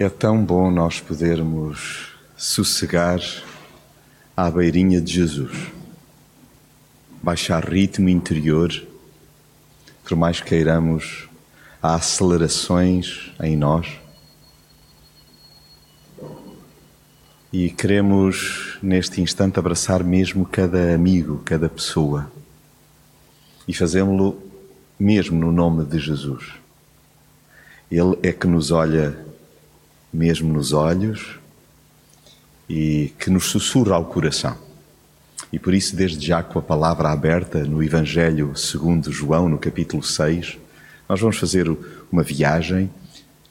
É tão bom nós podermos sossegar à beirinha de Jesus, baixar ritmo interior, por mais queiramos, há acelerações em nós. E queremos, neste instante, abraçar mesmo cada amigo, cada pessoa. E fazemos-lo mesmo no nome de Jesus. Ele é que nos olha mesmo nos olhos e que nos sussurra ao coração. E por isso, desde já com a palavra aberta no Evangelho segundo João, no capítulo 6, nós vamos fazer uma viagem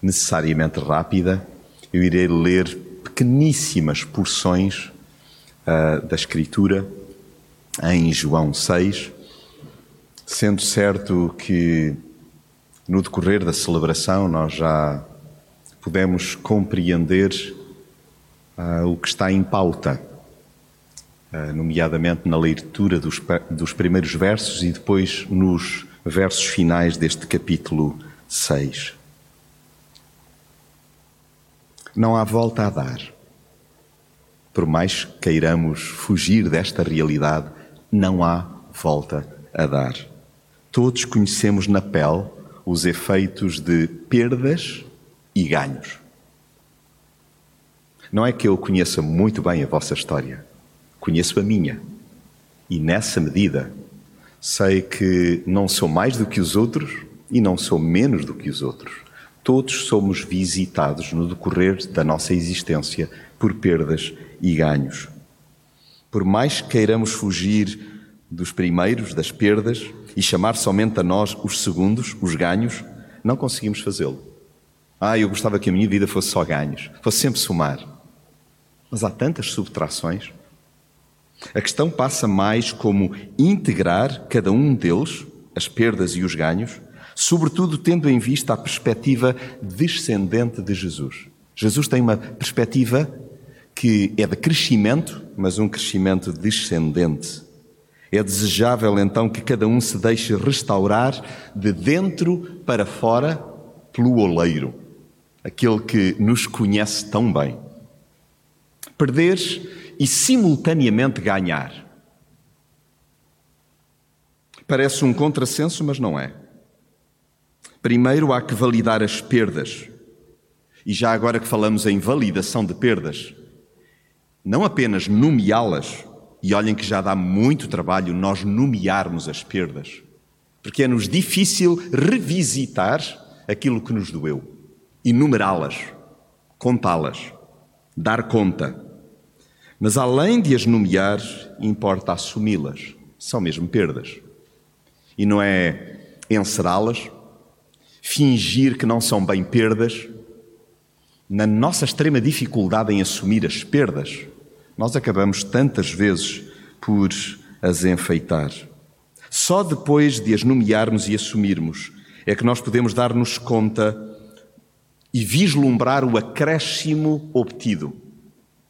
necessariamente rápida. Eu irei ler pequeníssimas porções uh, da Escritura em João 6, sendo certo que no decorrer da celebração nós já podemos compreender uh, o que está em pauta, uh, nomeadamente na leitura dos, dos primeiros versos e depois nos versos finais deste capítulo 6. Não há volta a dar. Por mais queiramos fugir desta realidade, não há volta a dar. Todos conhecemos na pele os efeitos de perdas e ganhos. Não é que eu conheça muito bem a vossa história, conheço a minha. E nessa medida, sei que não sou mais do que os outros e não sou menos do que os outros. Todos somos visitados no decorrer da nossa existência por perdas e ganhos. Por mais que queiramos fugir dos primeiros, das perdas, e chamar somente a nós os segundos, os ganhos, não conseguimos fazê-lo. Ah, eu gostava que a minha vida fosse só ganhos, fosse sempre somar. Mas há tantas subtrações. A questão passa mais como integrar cada um deles, as perdas e os ganhos, sobretudo tendo em vista a perspectiva descendente de Jesus. Jesus tem uma perspectiva que é de crescimento, mas um crescimento descendente. É desejável então que cada um se deixe restaurar de dentro para fora pelo oleiro aquele que nos conhece tão bem. Perder e simultaneamente ganhar. Parece um contrassenso, mas não é. Primeiro há que validar as perdas. E já agora que falamos em validação de perdas, não apenas nomeá-las, e olhem que já dá muito trabalho nós nomearmos as perdas, porque é-nos difícil revisitar aquilo que nos doeu enumerá-las, contá-las, dar conta. Mas além de as nomear, importa assumi-las. São mesmo perdas. E não é encerá-las, fingir que não são bem perdas. Na nossa extrema dificuldade em assumir as perdas, nós acabamos tantas vezes por as enfeitar. Só depois de as nomearmos e assumirmos é que nós podemos dar-nos conta e vislumbrar o acréscimo obtido.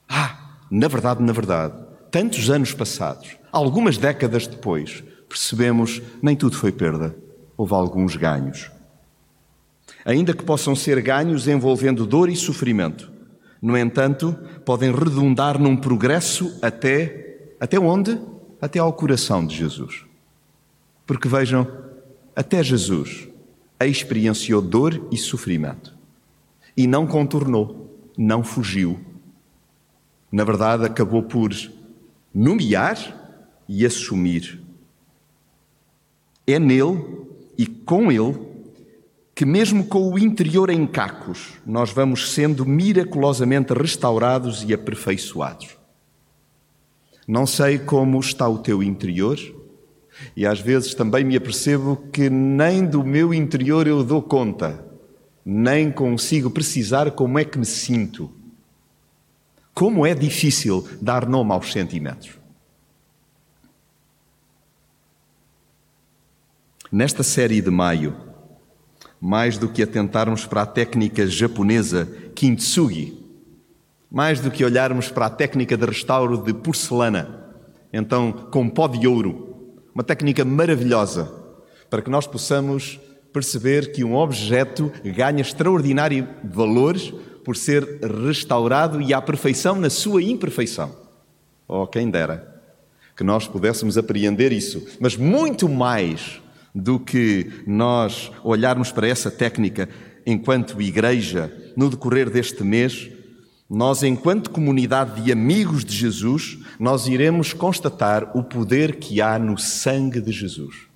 Ah, na verdade, na verdade, tantos anos passados, algumas décadas depois, percebemos nem tudo foi perda, houve alguns ganhos. Ainda que possam ser ganhos envolvendo dor e sofrimento, no entanto, podem redundar num progresso até até onde? Até ao coração de Jesus. Porque vejam, até Jesus experienciou dor e sofrimento e não contornou, não fugiu. Na verdade, acabou por nomear e assumir. É nele e com ele que, mesmo com o interior em cacos, nós vamos sendo miraculosamente restaurados e aperfeiçoados. Não sei como está o teu interior, e às vezes também me apercebo que nem do meu interior eu dou conta nem consigo precisar como é que me sinto. Como é difícil dar nome aos sentimentos. Nesta série de maio, mais do que atentarmos para a técnica japonesa kintsugi, mais do que olharmos para a técnica de restauro de porcelana, então com pó de ouro, uma técnica maravilhosa para que nós possamos perceber que um objeto ganha extraordinário valor por ser restaurado e à perfeição na sua imperfeição. Oh, quem dera que nós pudéssemos apreender isso, mas muito mais do que nós olharmos para essa técnica enquanto igreja no decorrer deste mês, nós, enquanto comunidade de amigos de Jesus, nós iremos constatar o poder que há no sangue de Jesus.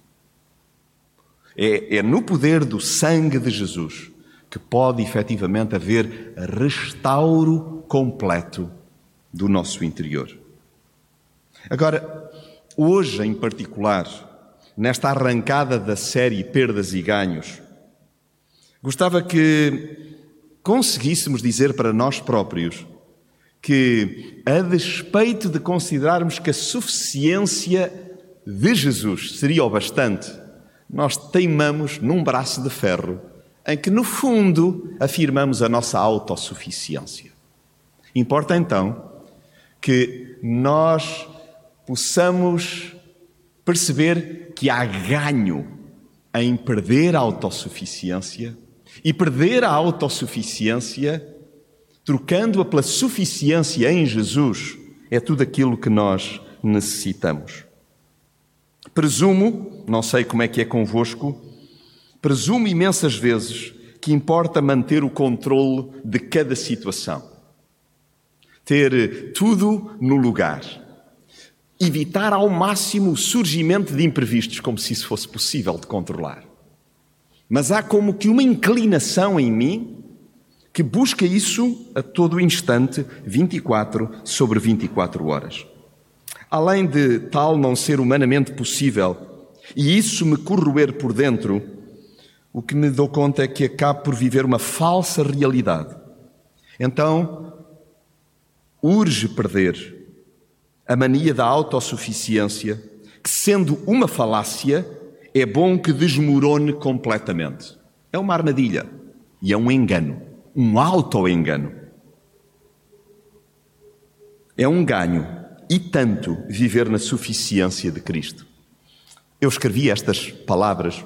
É, é no poder do sangue de Jesus que pode efetivamente haver restauro completo do nosso interior. Agora, hoje em particular, nesta arrancada da série Perdas e Ganhos, gostava que conseguíssemos dizer para nós próprios que, a despeito de considerarmos que a suficiência de Jesus seria o bastante, nós teimamos num braço de ferro em que, no fundo, afirmamos a nossa autossuficiência. Importa então que nós possamos perceber que há ganho em perder a autossuficiência e perder a autossuficiência, trocando-a pela suficiência em Jesus, é tudo aquilo que nós necessitamos. Presumo, não sei como é que é convosco, presumo imensas vezes que importa manter o controle de cada situação. Ter tudo no lugar evitar ao máximo o surgimento de imprevistos, como se isso fosse possível de controlar. Mas há como que uma inclinação em mim que busca isso a todo instante, 24 sobre 24 horas. Além de tal não ser humanamente possível e isso me corroer por dentro, o que me dou conta é que acabo por viver uma falsa realidade. Então, urge perder a mania da autossuficiência, que sendo uma falácia, é bom que desmorone completamente. É uma armadilha e é um engano, um auto-engano. É um ganho e tanto viver na suficiência de Cristo. Eu escrevi estas palavras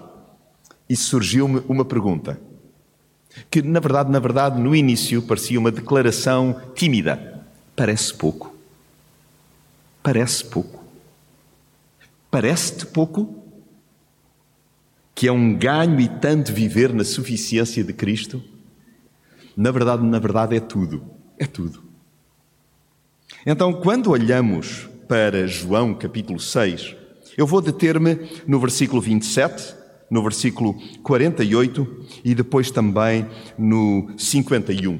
e surgiu-me uma pergunta, que na verdade, na verdade, no início parecia uma declaração tímida. Parece pouco. Parece pouco. Parece-te pouco? Que é um ganho e tanto viver na suficiência de Cristo? Na verdade, na verdade é tudo. É tudo. Então, quando olhamos para João capítulo 6, eu vou deter-me no versículo 27, no versículo 48 e depois também no 51,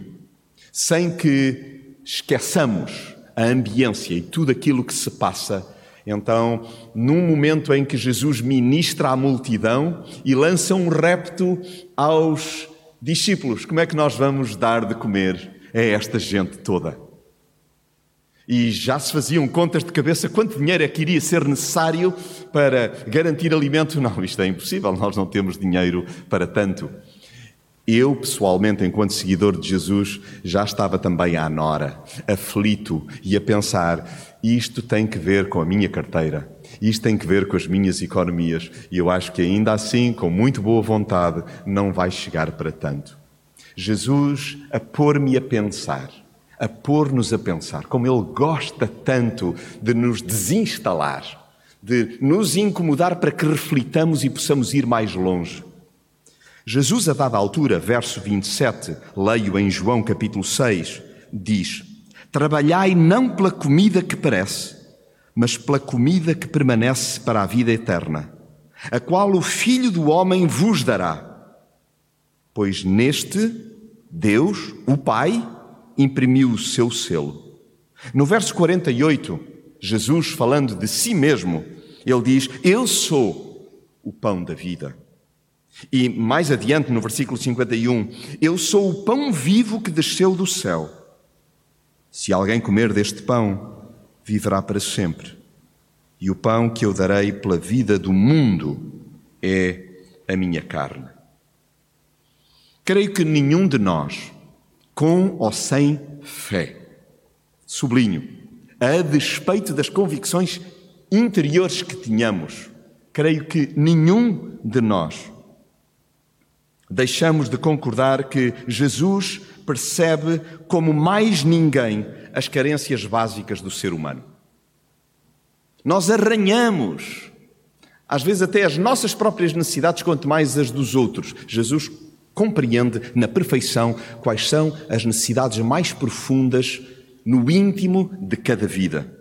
sem que esqueçamos a ambiência e tudo aquilo que se passa. Então, num momento em que Jesus ministra à multidão e lança um repto aos discípulos, como é que nós vamos dar de comer a esta gente toda? E já se faziam contas de cabeça quanto dinheiro é que iria ser necessário para garantir alimento. Não, isto é impossível, nós não temos dinheiro para tanto. Eu, pessoalmente, enquanto seguidor de Jesus, já estava também à nora, aflito e a pensar: isto tem que ver com a minha carteira, isto tem que ver com as minhas economias, e eu acho que ainda assim, com muito boa vontade, não vai chegar para tanto. Jesus a pôr-me a pensar, a pôr-nos a pensar, como Ele gosta tanto de nos desinstalar, de nos incomodar para que reflitamos e possamos ir mais longe. Jesus, a dada altura, verso 27, leio em João capítulo 6, diz: Trabalhai não pela comida que perece, mas pela comida que permanece para a vida eterna, a qual o Filho do Homem vos dará. Pois neste, Deus, o Pai, imprimiu o seu selo. No verso 48, Jesus, falando de si mesmo, ele diz: Eu sou o pão da vida. E mais adiante, no versículo 51, Eu sou o pão vivo que desceu do céu. Se alguém comer deste pão, viverá para sempre. E o pão que eu darei pela vida do mundo é a minha carne. Creio que nenhum de nós, com ou sem fé, sublinho, a despeito das convicções interiores que tínhamos, creio que nenhum de nós deixamos de concordar que Jesus percebe como mais ninguém as carências básicas do ser humano. Nós arranhamos, às vezes até as nossas próprias necessidades, quanto mais as dos outros. Jesus compreende na perfeição quais são as necessidades mais profundas no íntimo de cada vida.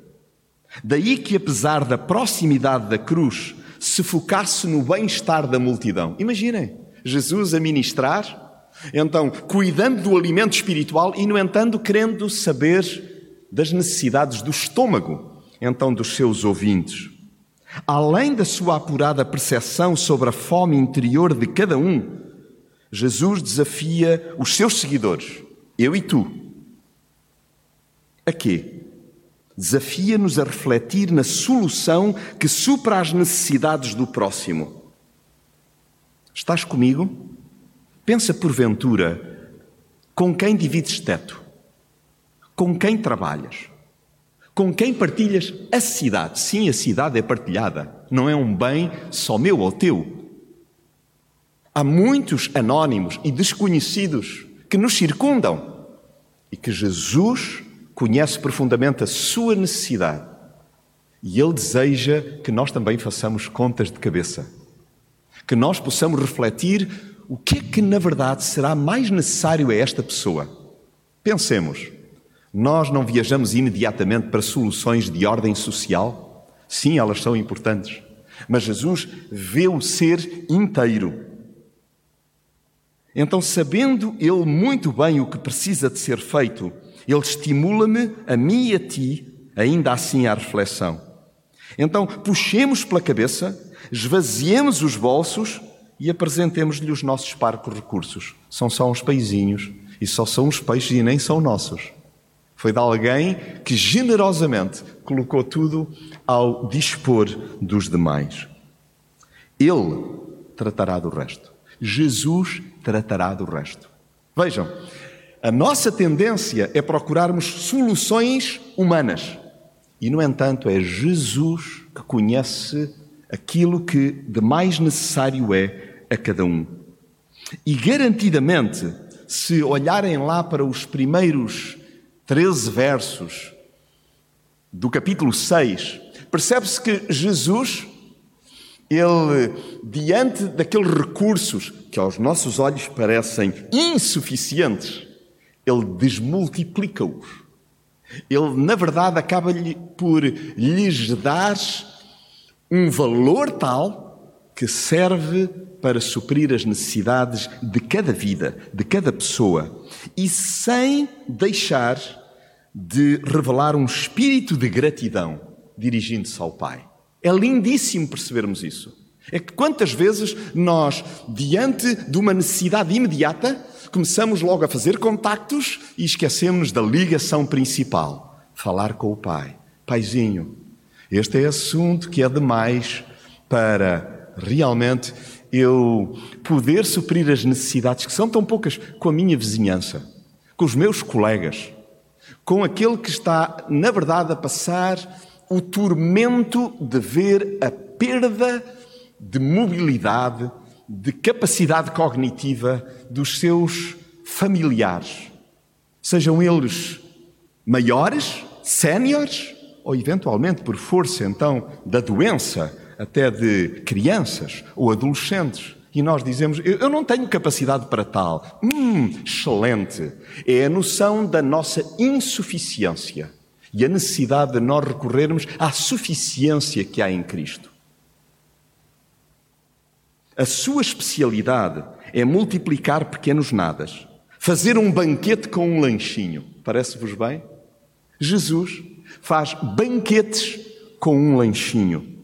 Daí que, apesar da proximidade da cruz, se focasse no bem-estar da multidão. Imaginem, Jesus a ministrar, então cuidando do alimento espiritual e, no entanto, querendo saber das necessidades do estômago, então dos seus ouvintes. Além da sua apurada percepção sobre a fome interior de cada um, Jesus desafia os seus seguidores, eu e tu. A quê? Desafia-nos a refletir na solução que supra as necessidades do próximo. Estás comigo? Pensa porventura com quem divides teto, com quem trabalhas, com quem partilhas a cidade. Sim, a cidade é partilhada, não é um bem só meu ou teu. Há muitos anónimos e desconhecidos que nos circundam e que Jesus conhece profundamente a sua necessidade e Ele deseja que nós também façamos contas de cabeça, que nós possamos refletir o que é que na verdade será mais necessário a esta pessoa. Pensemos, nós não viajamos imediatamente para soluções de ordem social? Sim, elas são importantes, mas Jesus vê o ser inteiro então, sabendo Ele muito bem o que precisa de ser feito, Ele estimula-me, a mim e a ti, ainda assim à reflexão. Então, puxemos pela cabeça, esvaziemos os bolsos e apresentemos-lhe os nossos parcos recursos. São só uns peizinhos e só são uns peixes e nem são nossos. Foi de alguém que generosamente colocou tudo ao dispor dos demais. Ele tratará do resto. Jesus tratará do resto. Vejam, a nossa tendência é procurarmos soluções humanas. E, no entanto, é Jesus que conhece aquilo que de mais necessário é a cada um. E garantidamente, se olharem lá para os primeiros 13 versos do capítulo 6, percebe-se que Jesus ele, diante daqueles recursos que aos nossos olhos parecem insuficientes, ele desmultiplica-os. Ele, na verdade, acaba por lhes dar um valor tal que serve para suprir as necessidades de cada vida, de cada pessoa, e sem deixar de revelar um espírito de gratidão dirigindo-se ao Pai. É lindíssimo percebermos isso. É que quantas vezes nós, diante de uma necessidade imediata, começamos logo a fazer contactos e esquecemos da ligação principal: falar com o Pai. Paizinho, este é assunto que é demais para realmente eu poder suprir as necessidades que são tão poucas com a minha vizinhança, com os meus colegas, com aquele que está, na verdade, a passar o tormento de ver a perda de mobilidade, de capacidade cognitiva dos seus familiares, sejam eles maiores, séniores, ou eventualmente por força então da doença, até de crianças ou adolescentes. E nós dizemos, eu não tenho capacidade para tal. Hum, excelente. É a noção da nossa insuficiência e a necessidade de nós recorrermos à suficiência que há em Cristo. A sua especialidade é multiplicar pequenos nadas, fazer um banquete com um lanchinho. Parece-vos bem? Jesus faz banquetes com um lanchinho.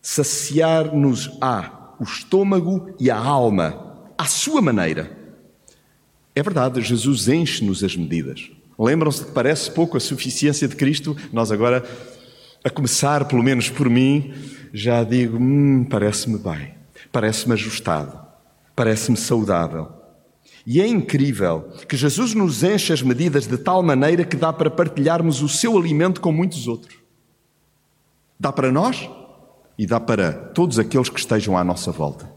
Saciar-nos a o estômago e a alma à sua maneira. É verdade, Jesus enche-nos as medidas. Lembram-se que parece pouco a suficiência de Cristo? Nós agora, a começar pelo menos por mim, já digo: hum, parece-me bem, parece-me ajustado, parece-me saudável. E é incrível que Jesus nos enche as medidas de tal maneira que dá para partilharmos o seu alimento com muitos outros. Dá para nós e dá para todos aqueles que estejam à nossa volta.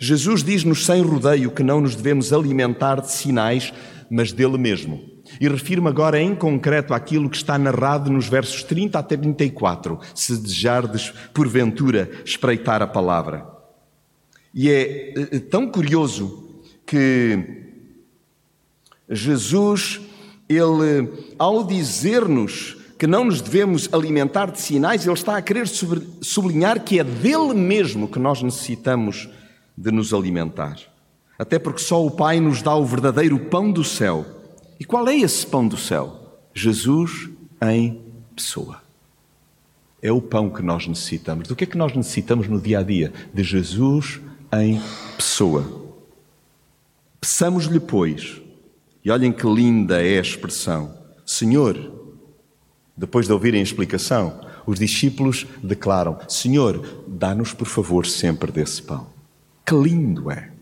Jesus diz-nos sem rodeio que não nos devemos alimentar de sinais, mas dele mesmo. E refiro-me agora em concreto àquilo que está narrado nos versos 30 a 34, se desejardes, porventura, espreitar a palavra. E é eh, eh, tão curioso que Jesus, ele, ao dizer-nos que não nos devemos alimentar de sinais, ele está a querer sublinhar que é dele mesmo que nós necessitamos de nos alimentar. Até porque só o Pai nos dá o verdadeiro pão do céu. E qual é esse pão do céu? Jesus em pessoa. É o pão que nós necessitamos. Do que é que nós necessitamos no dia a dia? De Jesus em pessoa. Peçamos-lhe, pois, e olhem que linda é a expressão, Senhor, depois de ouvirem a explicação, os discípulos declaram: Senhor, dá-nos por favor sempre desse pão. Que lindo é!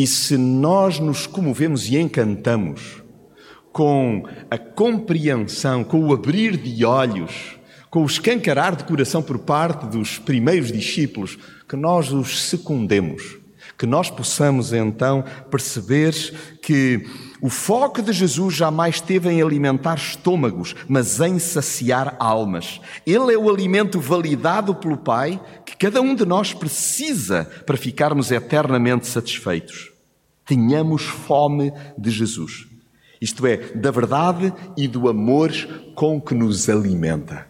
E se nós nos comovemos e encantamos com a compreensão, com o abrir de olhos, com o escancarar de coração por parte dos primeiros discípulos, que nós os secundemos, que nós possamos então perceber que o foco de Jesus jamais teve em alimentar estômagos, mas em saciar almas. Ele é o alimento validado pelo Pai que cada um de nós precisa para ficarmos eternamente satisfeitos. Tenhamos fome de Jesus. Isto é, da verdade e do amor com que nos alimenta.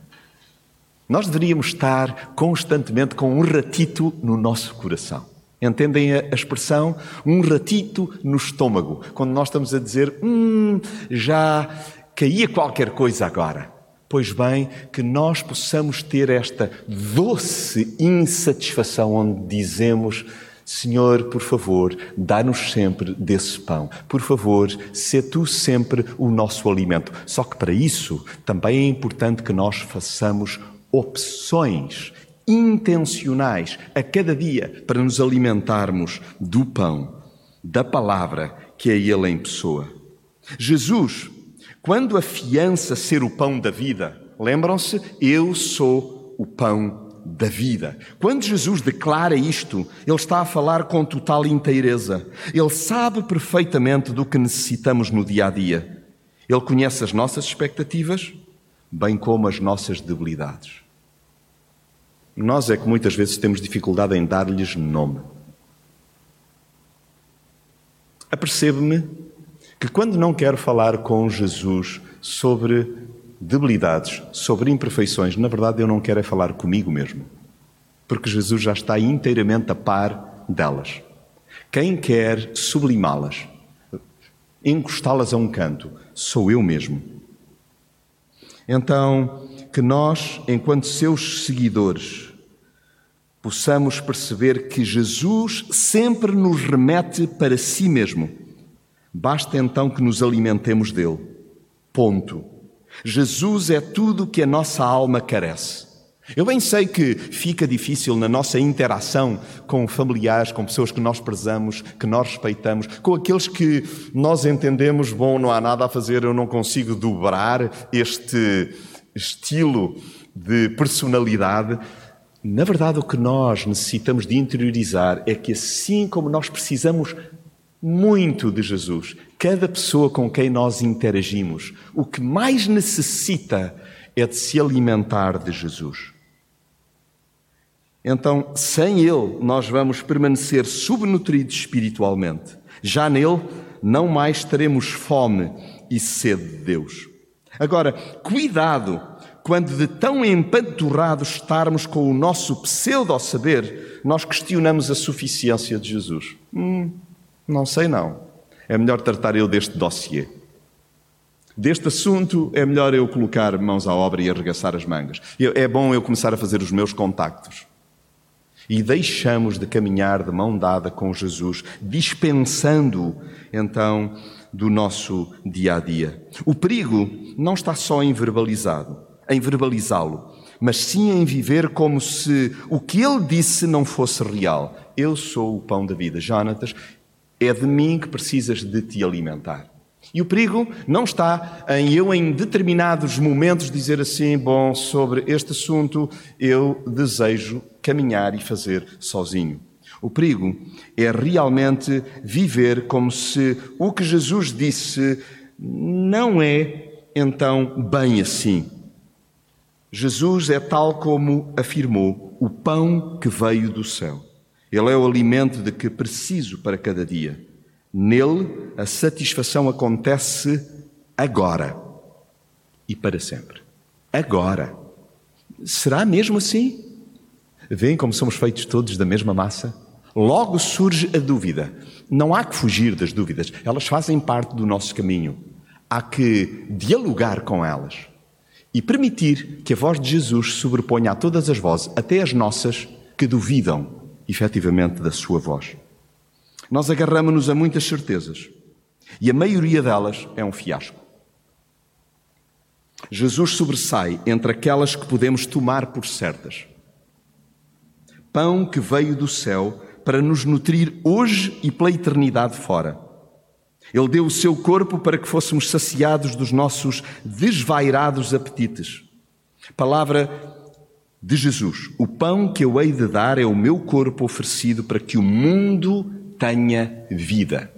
Nós deveríamos estar constantemente com um ratito no nosso coração. Entendem a expressão? Um ratito no estômago. Quando nós estamos a dizer, hum, já caía qualquer coisa agora. Pois bem, que nós possamos ter esta doce insatisfação onde dizemos, Senhor, por favor, dá-nos sempre desse pão. Por favor, sê tu sempre o nosso alimento. Só que para isso também é importante que nós façamos opções intencionais a cada dia para nos alimentarmos do pão, da palavra que é Ele em pessoa. Jesus, quando afiança ser o pão da vida, lembram-se? Eu sou o pão da vida. Quando Jesus declara isto, ele está a falar com total inteireza. Ele sabe perfeitamente do que necessitamos no dia a dia. Ele conhece as nossas expectativas, bem como as nossas debilidades. Nós é que muitas vezes temos dificuldade em dar-lhes nome. Apercebo-me que quando não quero falar com Jesus sobre debilidades, sobre imperfeições, na verdade eu não quero é falar comigo mesmo. Porque Jesus já está inteiramente a par delas. Quem quer sublimá-las, encostá-las a um canto, sou eu mesmo. Então, que nós, enquanto seus seguidores, possamos perceber que Jesus sempre nos remete para si mesmo. Basta então que nos alimentemos dele. Ponto. Jesus é tudo que a nossa alma carece. Eu bem sei que fica difícil na nossa interação com familiares, com pessoas que nós prezamos, que nós respeitamos, com aqueles que nós entendemos, bom, não há nada a fazer, eu não consigo dobrar este estilo de personalidade. Na verdade, o que nós necessitamos de interiorizar é que, assim como nós precisamos muito de Jesus, cada pessoa com quem nós interagimos, o que mais necessita é de se alimentar de Jesus. Então, sem Ele, nós vamos permanecer subnutridos espiritualmente. Já nele, não mais teremos fome e sede de Deus. Agora, cuidado quando de tão empanturrados estarmos com o nosso pseudo-saber, nós questionamos a suficiência de Jesus. Hum, não sei não. É melhor tratar eu deste dossiê. Deste assunto é melhor eu colocar mãos à obra e arregaçar as mangas. É bom eu começar a fazer os meus contactos. E deixamos de caminhar de mão dada com Jesus, dispensando então do nosso dia a dia. O perigo não está só em verbalizado em verbalizá-lo, mas sim em viver como se o que ele disse não fosse real. Eu sou o pão da vida. Jonatas, é de mim que precisas de te alimentar. E o perigo não está em eu, em determinados momentos, dizer assim: bom, sobre este assunto eu desejo caminhar e fazer sozinho. O perigo é realmente viver como se o que Jesus disse não é então bem assim. Jesus é tal como afirmou, o pão que veio do céu. Ele é o alimento de que preciso para cada dia. Nele, a satisfação acontece agora e para sempre. Agora. Será mesmo assim? Veem como somos feitos todos da mesma massa? Logo surge a dúvida. Não há que fugir das dúvidas, elas fazem parte do nosso caminho. Há que dialogar com elas e permitir que a voz de Jesus sobreponha a todas as vozes, até as nossas, que duvidam efetivamente da sua voz. Nós agarramos-nos a muitas certezas e a maioria delas é um fiasco. Jesus sobressai entre aquelas que podemos tomar por certas. Pão que veio do céu para nos nutrir hoje e pela eternidade fora. Ele deu o seu corpo para que fôssemos saciados dos nossos desvairados apetites. Palavra de Jesus: O pão que eu hei de dar é o meu corpo oferecido para que o mundo tenha vida.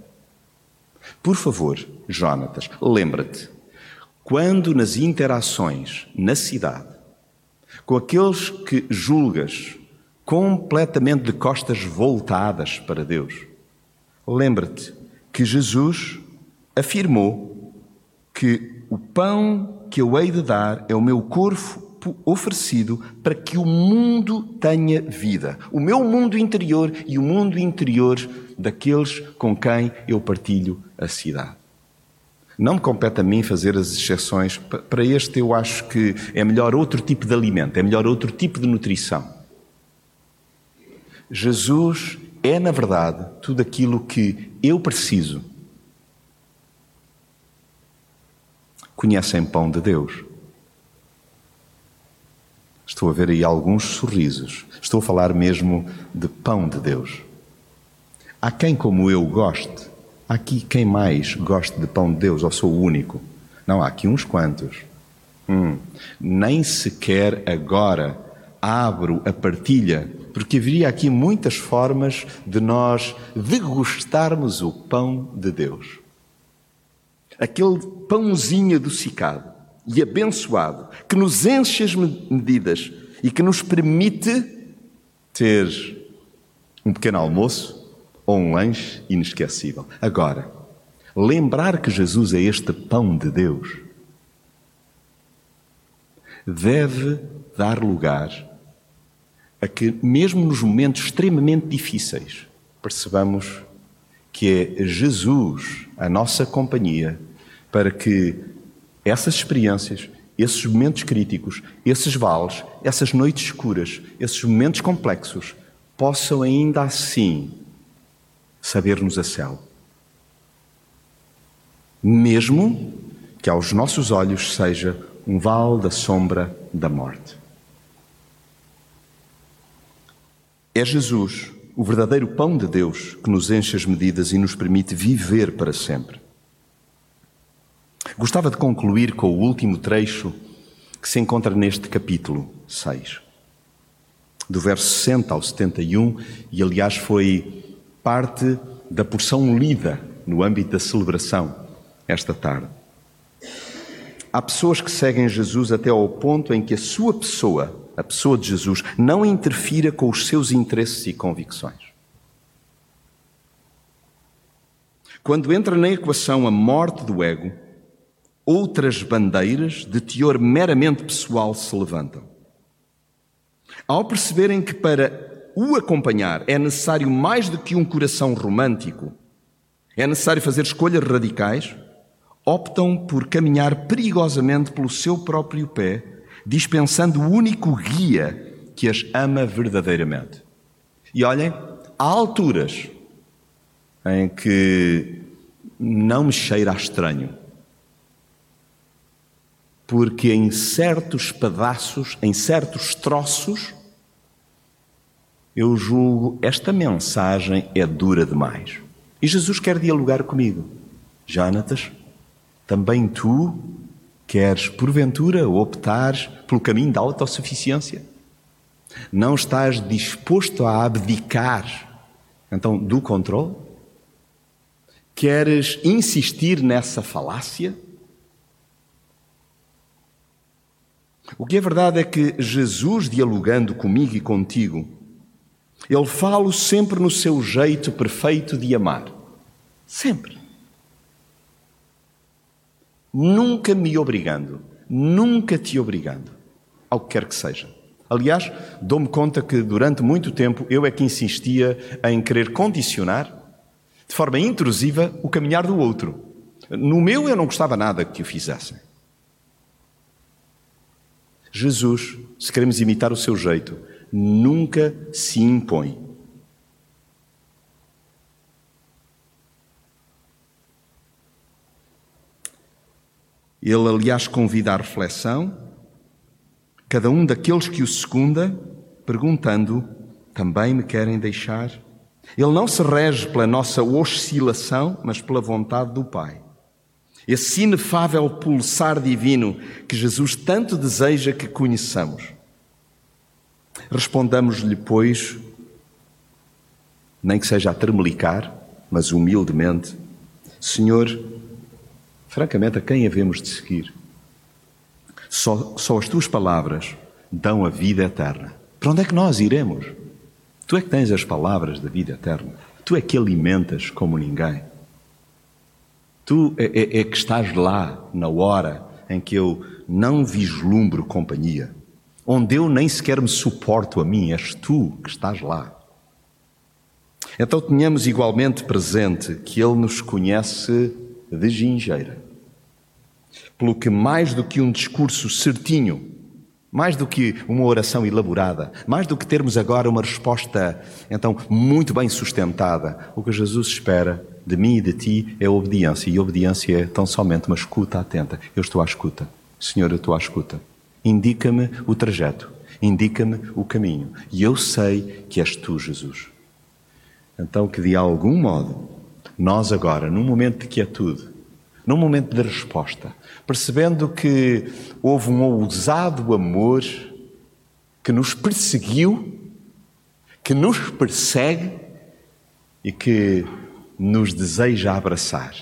Por favor, Jonatas, lembra-te, quando nas interações na cidade, com aqueles que julgas completamente de costas voltadas para Deus, lembra-te que Jesus afirmou que o pão que eu hei de dar é o meu corpo oferecido para que o mundo tenha vida. O meu mundo interior e o mundo interior daqueles com quem eu partilho a cidade. Não me compete a mim fazer as exceções. Para este, eu acho que é melhor outro tipo de alimento, é melhor outro tipo de nutrição. Jesus é, na verdade, tudo aquilo que eu preciso. Conhecem pão de Deus. Estou a ver aí alguns sorrisos. Estou a falar mesmo de pão de Deus. Há quem, como eu, goste. Há aqui quem mais goste de pão de Deus, ou sou o único? Não, há aqui uns quantos. Hum, nem sequer agora abro a partilha, porque haveria aqui muitas formas de nós degustarmos o pão de Deus. Aquele pãozinho adocicado e abençoado, que nos enche as medidas e que nos permite ter um pequeno almoço ou um lanche inesquecível. Agora, lembrar que Jesus é este pão de Deus deve dar lugar a que, mesmo nos momentos extremamente difíceis, percebamos que é Jesus a nossa companhia para que essas experiências, esses momentos críticos, esses vales, essas noites escuras, esses momentos complexos, possam ainda assim saber-nos a céu. Mesmo que aos nossos olhos seja um vale da sombra da morte. É Jesus, o verdadeiro pão de Deus, que nos enche as medidas e nos permite viver para sempre. Gostava de concluir com o último trecho que se encontra neste capítulo 6, do verso 60 ao 71, e aliás foi parte da porção lida no âmbito da celebração esta tarde. Há pessoas que seguem Jesus até ao ponto em que a sua pessoa, a pessoa de Jesus, não interfira com os seus interesses e convicções. Quando entra na equação a morte do ego, outras bandeiras de teor meramente pessoal se levantam. Ao perceberem que para o acompanhar é necessário mais do que um coração romântico, é necessário fazer escolhas radicais, optam por caminhar perigosamente pelo seu próprio pé, dispensando o único guia que as ama verdadeiramente. E olhem, há alturas em que não me cheira a estranho porque em certos pedaços, em certos troços, eu julgo esta mensagem é dura demais. E Jesus quer dialogar comigo. Jonatas, também tu queres, porventura, optar pelo caminho da autossuficiência? Não estás disposto a abdicar Então, do controle? Queres insistir nessa falácia? O que é verdade é que Jesus, dialogando comigo e contigo, ele fala sempre no seu jeito perfeito de amar. Sempre. Nunca me obrigando, nunca te obrigando, ao que quer que seja. Aliás, dou-me conta que durante muito tempo eu é que insistia em querer condicionar, de forma intrusiva, o caminhar do outro. No meu eu não gostava nada que o fizessem. Jesus, se queremos imitar o seu jeito, nunca se impõe. Ele, aliás, convida à reflexão cada um daqueles que o secunda, perguntando: também me querem deixar? Ele não se rege pela nossa oscilação, mas pela vontade do Pai. Esse inefável pulsar divino que Jesus tanto deseja que conheçamos. Respondamos-lhe, pois, nem que seja a tremelicar, mas humildemente: Senhor, francamente, a quem havemos de seguir? Só, só as tuas palavras dão a vida eterna. Para onde é que nós iremos? Tu é que tens as palavras da vida eterna. Tu é que alimentas como ninguém. Tu é, é, é que estás lá na hora em que eu não vislumbro companhia, onde eu nem sequer me suporto a mim, és tu que estás lá. Então tenhamos igualmente presente que Ele nos conhece de gingeira. Pelo que mais do que um discurso certinho, mais do que uma oração elaborada, mais do que termos agora uma resposta então muito bem sustentada, o que Jesus espera de mim e de ti é obediência, e obediência é tão somente uma escuta atenta. Eu estou à escuta. Senhor, eu estou à escuta. Indica-me o trajeto, indica-me o caminho, e eu sei que és tu, Jesus. Então, que de algum modo, nós agora, num momento de quietude, num momento de resposta, percebendo que houve um ousado amor que nos perseguiu, que nos persegue e que nos deseja abraçar.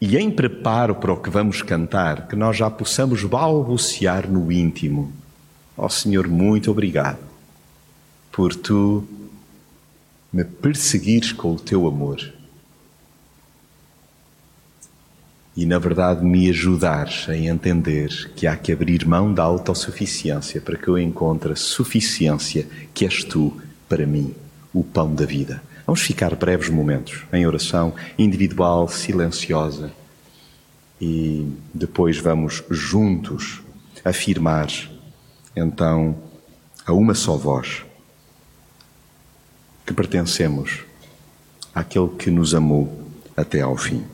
E em preparo para o que vamos cantar, que nós já possamos balbuciar no íntimo. Ó oh, Senhor, muito obrigado por tu me perseguires com o teu amor. E, na verdade, me ajudares a entender que há que abrir mão da autossuficiência para que eu encontre a suficiência que és tu para mim, o pão da vida. Vamos ficar breves momentos em oração individual, silenciosa, e depois vamos juntos afirmar, então, a uma só voz, que pertencemos àquele que nos amou até ao fim.